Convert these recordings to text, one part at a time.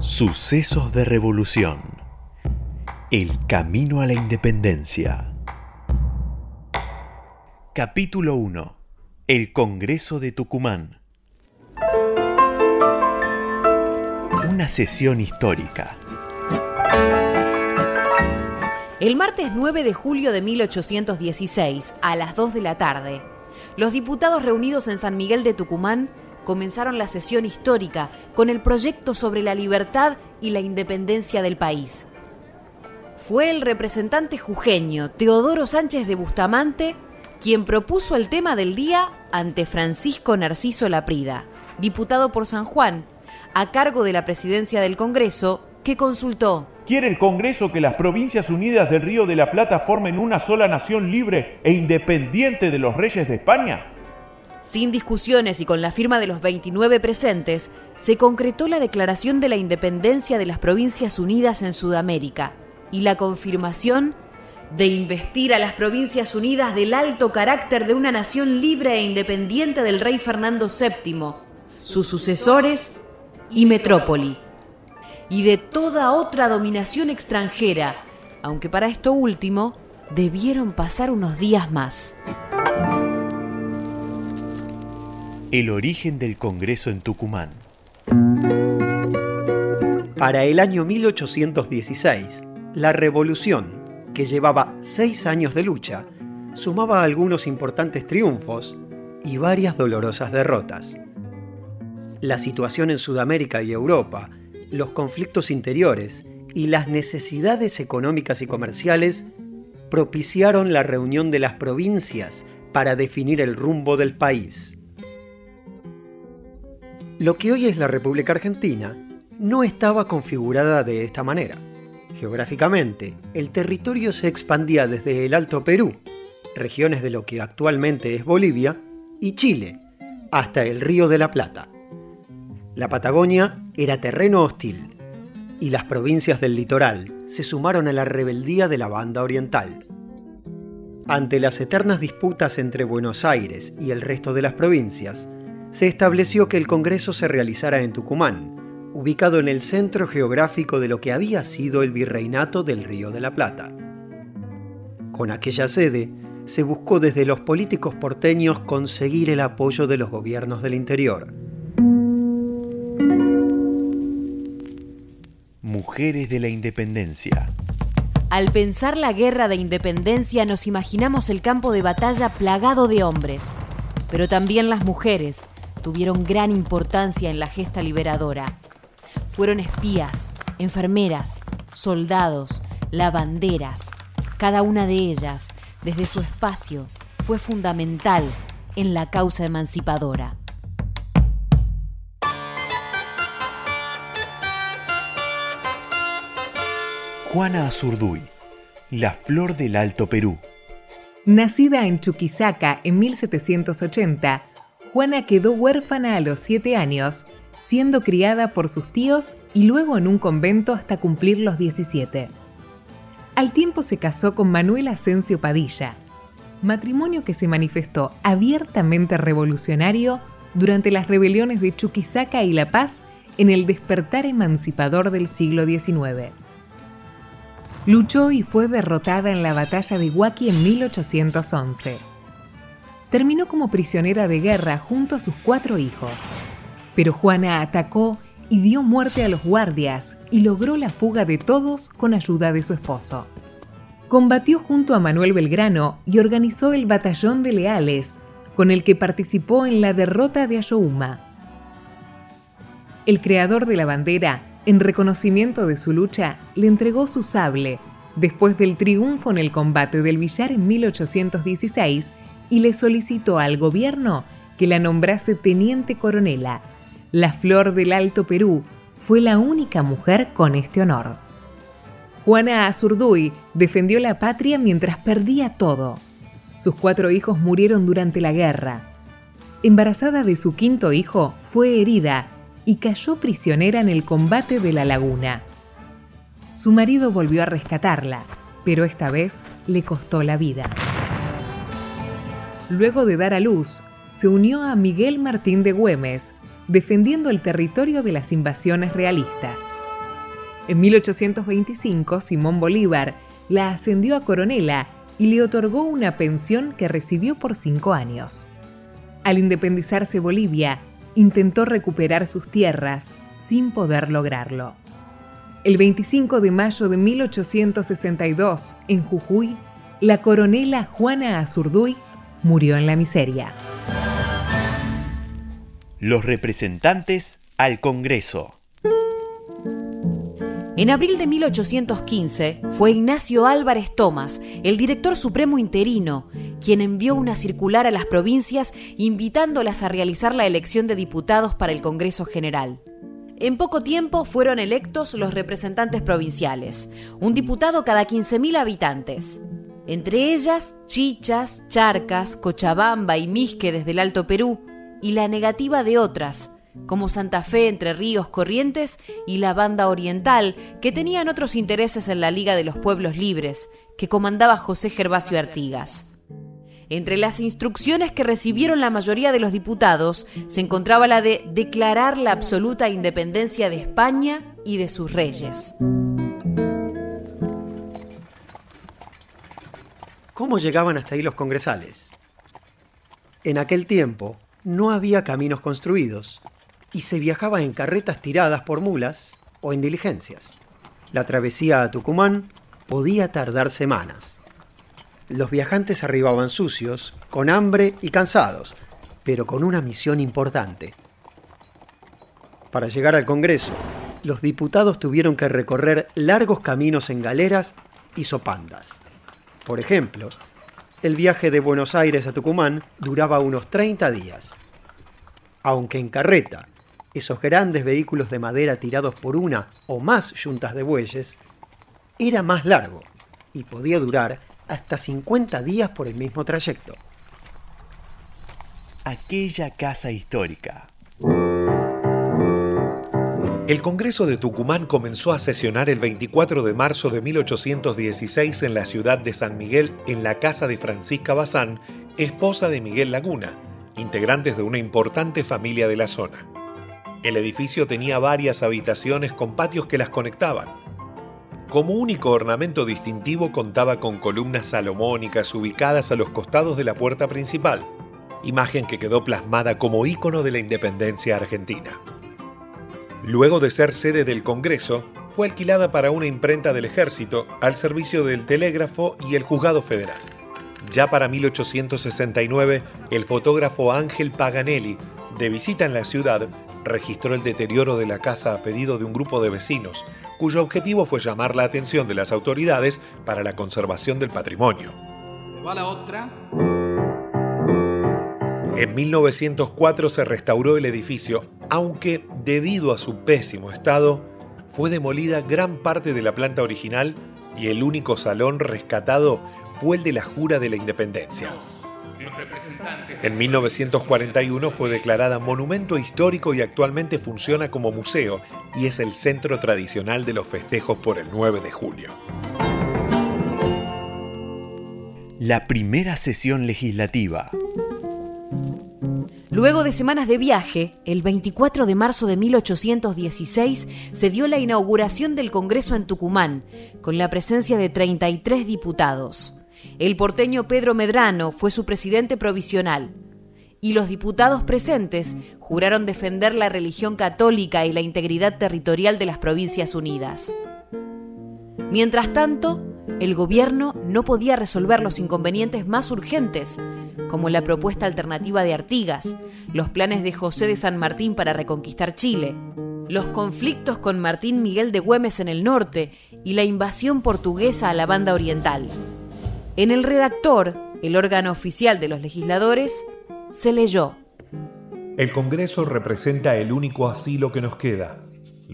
Sucesos de Revolución. El Camino a la Independencia. Capítulo 1. El Congreso de Tucumán. Una sesión histórica. El martes 9 de julio de 1816, a las 2 de la tarde, los diputados reunidos en San Miguel de Tucumán comenzaron la sesión histórica con el proyecto sobre la libertad y la independencia del país. Fue el representante jujeño Teodoro Sánchez de Bustamante quien propuso el tema del día ante Francisco Narciso Laprida, diputado por San Juan, a cargo de la presidencia del Congreso, que consultó. ¿Quiere el Congreso que las provincias unidas del Río de la Plata formen una sola nación libre e independiente de los reyes de España? Sin discusiones y con la firma de los 29 presentes, se concretó la declaración de la independencia de las Provincias Unidas en Sudamérica y la confirmación de investir a las Provincias Unidas del alto carácter de una nación libre e independiente del rey Fernando VII, sus sucesores y metrópoli, y de toda otra dominación extranjera, aunque para esto último debieron pasar unos días más. El origen del Congreso en Tucumán. Para el año 1816, la revolución, que llevaba seis años de lucha, sumaba algunos importantes triunfos y varias dolorosas derrotas. La situación en Sudamérica y Europa, los conflictos interiores y las necesidades económicas y comerciales propiciaron la reunión de las provincias para definir el rumbo del país. Lo que hoy es la República Argentina no estaba configurada de esta manera. Geográficamente, el territorio se expandía desde el Alto Perú, regiones de lo que actualmente es Bolivia, y Chile, hasta el Río de la Plata. La Patagonia era terreno hostil, y las provincias del litoral se sumaron a la rebeldía de la banda oriental. Ante las eternas disputas entre Buenos Aires y el resto de las provincias, se estableció que el Congreso se realizara en Tucumán, ubicado en el centro geográfico de lo que había sido el virreinato del Río de la Plata. Con aquella sede, se buscó desde los políticos porteños conseguir el apoyo de los gobiernos del interior. Mujeres de la Independencia. Al pensar la guerra de independencia nos imaginamos el campo de batalla plagado de hombres, pero también las mujeres, tuvieron gran importancia en la gesta liberadora. Fueron espías, enfermeras, soldados, lavanderas. Cada una de ellas, desde su espacio, fue fundamental en la causa emancipadora. Juana Azurduy, la flor del Alto Perú. Nacida en Chuquisaca en 1780, Juana quedó huérfana a los siete años, siendo criada por sus tíos y luego en un convento hasta cumplir los 17. Al tiempo se casó con Manuel Asensio Padilla, matrimonio que se manifestó abiertamente revolucionario durante las rebeliones de Chuquisaca y La Paz en el despertar emancipador del siglo XIX. Luchó y fue derrotada en la batalla de Huaki en 1811 terminó como prisionera de guerra junto a sus cuatro hijos. Pero Juana atacó y dio muerte a los guardias y logró la fuga de todos con ayuda de su esposo. Combatió junto a Manuel Belgrano y organizó el Batallón de Leales, con el que participó en la derrota de Ayohuma. El creador de la bandera, en reconocimiento de su lucha, le entregó su sable después del triunfo en el combate del Villar en 1816 y le solicitó al gobierno que la nombrase teniente coronela. La flor del Alto Perú fue la única mujer con este honor. Juana Azurduy defendió la patria mientras perdía todo. Sus cuatro hijos murieron durante la guerra. Embarazada de su quinto hijo, fue herida y cayó prisionera en el combate de la laguna. Su marido volvió a rescatarla, pero esta vez le costó la vida. Luego de dar a luz, se unió a Miguel Martín de Güemes, defendiendo el territorio de las invasiones realistas. En 1825, Simón Bolívar la ascendió a coronela y le otorgó una pensión que recibió por cinco años. Al independizarse Bolivia, intentó recuperar sus tierras sin poder lograrlo. El 25 de mayo de 1862, en Jujuy, la coronela Juana Azurduy murió en la miseria. Los representantes al Congreso. En abril de 1815 fue Ignacio Álvarez Tomás, el director supremo interino, quien envió una circular a las provincias invitándolas a realizar la elección de diputados para el Congreso General. En poco tiempo fueron electos los representantes provinciales, un diputado cada 15.000 habitantes. Entre ellas, Chichas, Charcas, Cochabamba y Misque desde el Alto Perú, y la negativa de otras, como Santa Fe, Entre Ríos, Corrientes y la Banda Oriental, que tenían otros intereses en la Liga de los Pueblos Libres, que comandaba José Gervasio Artigas. Entre las instrucciones que recibieron la mayoría de los diputados se encontraba la de declarar la absoluta independencia de España y de sus reyes. ¿Cómo llegaban hasta ahí los congresales? En aquel tiempo no había caminos construidos, y se viajaba en carretas tiradas por mulas o en diligencias. La travesía a Tucumán podía tardar semanas. Los viajantes arribaban sucios, con hambre y cansados, pero con una misión importante. Para llegar al Congreso, los diputados tuvieron que recorrer largos caminos en galeras y sopandas. Por ejemplo, el viaje de Buenos Aires a Tucumán duraba unos 30 días. Aunque en carreta esos grandes vehículos de madera tirados por una o más yuntas de bueyes, era más largo y podía durar hasta 50 días por el mismo trayecto. Aquella casa histórica. El Congreso de Tucumán comenzó a sesionar el 24 de marzo de 1816 en la ciudad de San Miguel en la casa de Francisca Bazán, esposa de Miguel Laguna, integrantes de una importante familia de la zona. El edificio tenía varias habitaciones con patios que las conectaban. Como único ornamento distintivo contaba con columnas salomónicas ubicadas a los costados de la puerta principal, imagen que quedó plasmada como ícono de la independencia argentina. Luego de ser sede del Congreso, fue alquilada para una imprenta del ejército al servicio del telégrafo y el juzgado federal. Ya para 1869, el fotógrafo Ángel Paganelli, de visita en la ciudad, registró el deterioro de la casa a pedido de un grupo de vecinos, cuyo objetivo fue llamar la atención de las autoridades para la conservación del patrimonio. otra. En 1904 se restauró el edificio, aunque debido a su pésimo estado, fue demolida gran parte de la planta original y el único salón rescatado fue el de la Jura de la Independencia. En 1941 fue declarada monumento histórico y actualmente funciona como museo y es el centro tradicional de los festejos por el 9 de julio. La primera sesión legislativa. Luego de semanas de viaje, el 24 de marzo de 1816 se dio la inauguración del Congreso en Tucumán, con la presencia de 33 diputados. El porteño Pedro Medrano fue su presidente provisional y los diputados presentes juraron defender la religión católica y la integridad territorial de las Provincias Unidas. Mientras tanto, el gobierno no podía resolver los inconvenientes más urgentes, como la propuesta alternativa de Artigas, los planes de José de San Martín para reconquistar Chile, los conflictos con Martín Miguel de Güemes en el norte y la invasión portuguesa a la banda oriental. En el redactor, el órgano oficial de los legisladores, se leyó. El Congreso representa el único asilo que nos queda.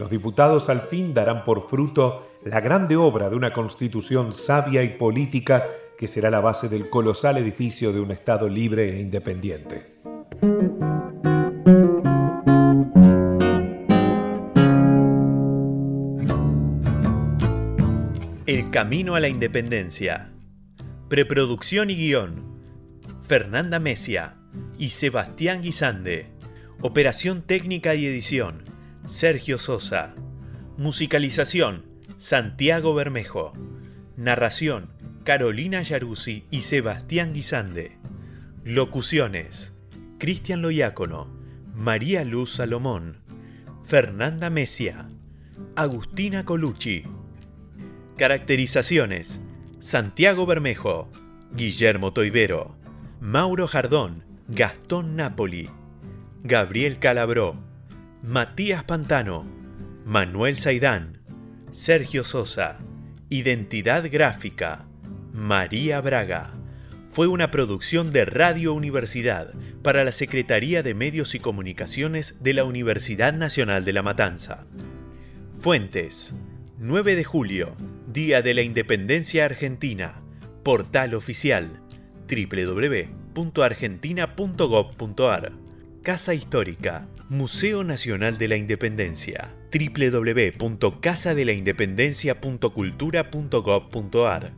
Los diputados al fin darán por fruto la grande obra de una constitución sabia y política que será la base del colosal edificio de un Estado libre e independiente. El camino a la independencia Preproducción y guion. Fernanda Mesia y Sebastián Guisande. Operación técnica y edición. Sergio Sosa. Musicalización, Santiago Bermejo. Narración, Carolina Yaruzzi y Sebastián Guisande. Locuciones, Cristian Loiácono, María Luz Salomón, Fernanda Mesia, Agustina Colucci. Caracterizaciones, Santiago Bermejo, Guillermo Toivero, Mauro Jardón, Gastón Napoli, Gabriel Calabró, Matías Pantano, Manuel Saidán, Sergio Sosa, Identidad Gráfica, María Braga. Fue una producción de Radio Universidad para la Secretaría de Medios y Comunicaciones de la Universidad Nacional de La Matanza. Fuentes. 9 de julio, Día de la Independencia Argentina. Portal oficial www.argentina.gov.ar. Casa Histórica, Museo Nacional de la Independencia, www.casadelaindependencia.cultura.gov.ar.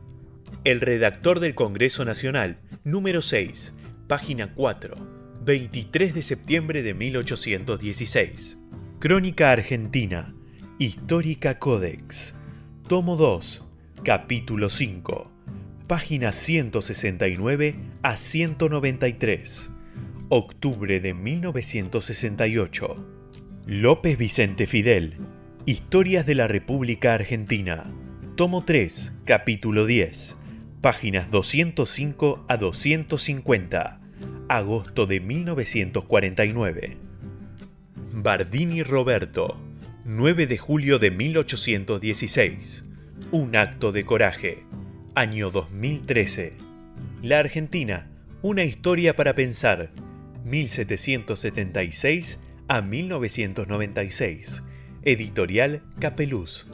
El redactor del Congreso Nacional, número 6, página 4, 23 de septiembre de 1816. Crónica Argentina, Histórica Codex, tomo 2, capítulo 5, páginas 169 a 193 octubre de 1968. López Vicente Fidel, Historias de la República Argentina, tomo 3, capítulo 10, páginas 205 a 250, agosto de 1949. Bardini Roberto, 9 de julio de 1816. Un acto de coraje. Año 2013. La Argentina, una historia para pensar 1776 a 1996. Editorial Capeluz.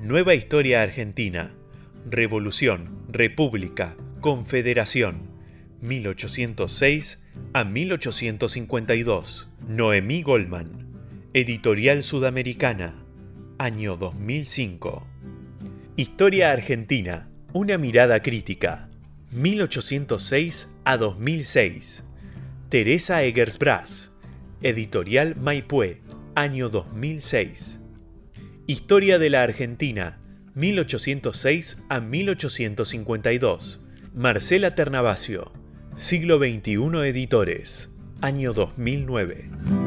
Nueva Historia Argentina. Revolución, República, Confederación. 1806 a 1852. Noemí Goldman. Editorial Sudamericana. Año 2005. Historia Argentina. Una mirada crítica. 1806 a 2006. Teresa Egersbras, Editorial Maipue, año 2006. Historia de la Argentina, 1806 a 1852. Marcela Ternavasio, siglo XXI Editores, año 2009.